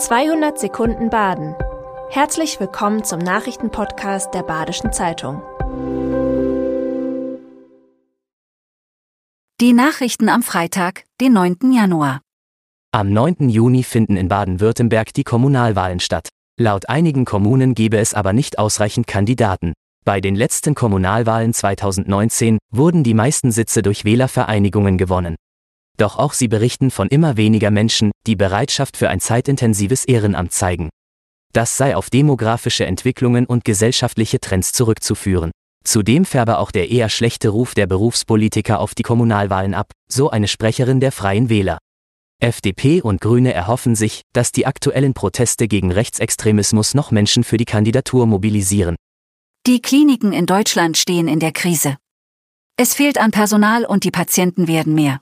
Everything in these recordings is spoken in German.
200 Sekunden Baden. Herzlich willkommen zum Nachrichtenpodcast der Badischen Zeitung. Die Nachrichten am Freitag, den 9. Januar. Am 9. Juni finden in Baden-Württemberg die Kommunalwahlen statt. Laut einigen Kommunen gebe es aber nicht ausreichend Kandidaten. Bei den letzten Kommunalwahlen 2019 wurden die meisten Sitze durch Wählervereinigungen gewonnen. Doch auch sie berichten von immer weniger Menschen, die Bereitschaft für ein zeitintensives Ehrenamt zeigen. Das sei auf demografische Entwicklungen und gesellschaftliche Trends zurückzuführen. Zudem färbe auch der eher schlechte Ruf der Berufspolitiker auf die Kommunalwahlen ab, so eine Sprecherin der Freien Wähler. FDP und Grüne erhoffen sich, dass die aktuellen Proteste gegen Rechtsextremismus noch Menschen für die Kandidatur mobilisieren. Die Kliniken in Deutschland stehen in der Krise. Es fehlt an Personal und die Patienten werden mehr.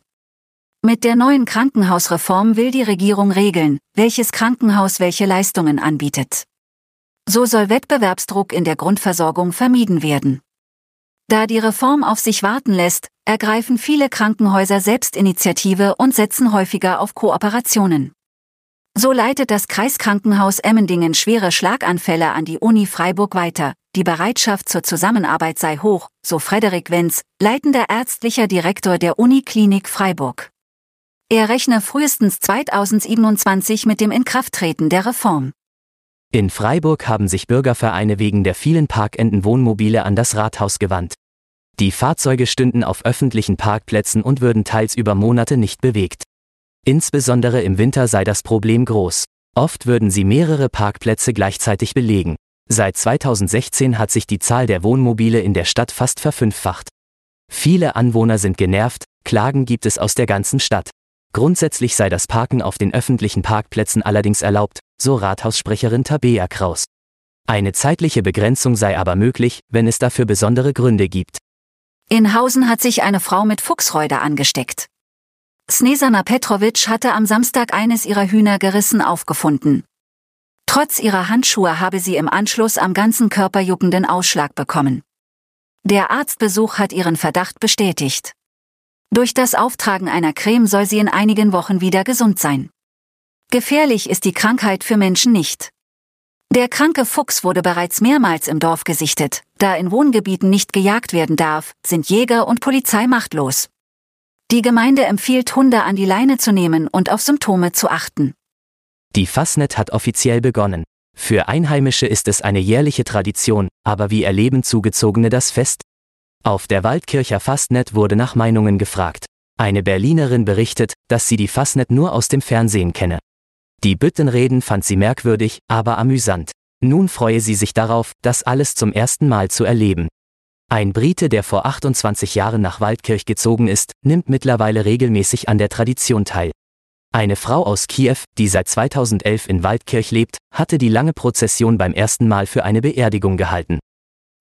Mit der neuen Krankenhausreform will die Regierung regeln, welches Krankenhaus welche Leistungen anbietet. So soll Wettbewerbsdruck in der Grundversorgung vermieden werden. Da die Reform auf sich warten lässt, ergreifen viele Krankenhäuser Selbstinitiative und setzen häufiger auf Kooperationen. So leitet das Kreiskrankenhaus Emmendingen schwere Schlaganfälle an die Uni Freiburg weiter. Die Bereitschaft zur Zusammenarbeit sei hoch, so Frederik Wenz, leitender ärztlicher Direktor der Uniklinik Freiburg. Er rechne frühestens 2027 mit dem Inkrafttreten der Reform. In Freiburg haben sich Bürgervereine wegen der vielen Parkenden Wohnmobile an das Rathaus gewandt. Die Fahrzeuge stünden auf öffentlichen Parkplätzen und würden teils über Monate nicht bewegt. Insbesondere im Winter sei das Problem groß. Oft würden sie mehrere Parkplätze gleichzeitig belegen. Seit 2016 hat sich die Zahl der Wohnmobile in der Stadt fast verfünffacht. Viele Anwohner sind genervt, Klagen gibt es aus der ganzen Stadt. Grundsätzlich sei das Parken auf den öffentlichen Parkplätzen allerdings erlaubt, so Rathaussprecherin Tabea Kraus. Eine zeitliche Begrenzung sei aber möglich, wenn es dafür besondere Gründe gibt. In Hausen hat sich eine Frau mit Fuchsräuder angesteckt. Snesana Petrovic hatte am Samstag eines ihrer Hühner gerissen aufgefunden. Trotz ihrer Handschuhe habe sie im Anschluss am ganzen Körper juckenden Ausschlag bekommen. Der Arztbesuch hat ihren Verdacht bestätigt. Durch das Auftragen einer Creme soll sie in einigen Wochen wieder gesund sein. Gefährlich ist die Krankheit für Menschen nicht. Der kranke Fuchs wurde bereits mehrmals im Dorf gesichtet, da in Wohngebieten nicht gejagt werden darf, sind Jäger und Polizei machtlos. Die Gemeinde empfiehlt Hunde an die Leine zu nehmen und auf Symptome zu achten. Die Fasnet hat offiziell begonnen. Für Einheimische ist es eine jährliche Tradition, aber wie erleben Zugezogene das Fest? Auf der Waldkircher Fastnet wurde nach Meinungen gefragt. Eine Berlinerin berichtet, dass sie die Fastnet nur aus dem Fernsehen kenne. Die Büttenreden fand sie merkwürdig, aber amüsant. Nun freue sie sich darauf, das alles zum ersten Mal zu erleben. Ein Brite, der vor 28 Jahren nach Waldkirch gezogen ist, nimmt mittlerweile regelmäßig an der Tradition teil. Eine Frau aus Kiew, die seit 2011 in Waldkirch lebt, hatte die lange Prozession beim ersten Mal für eine Beerdigung gehalten.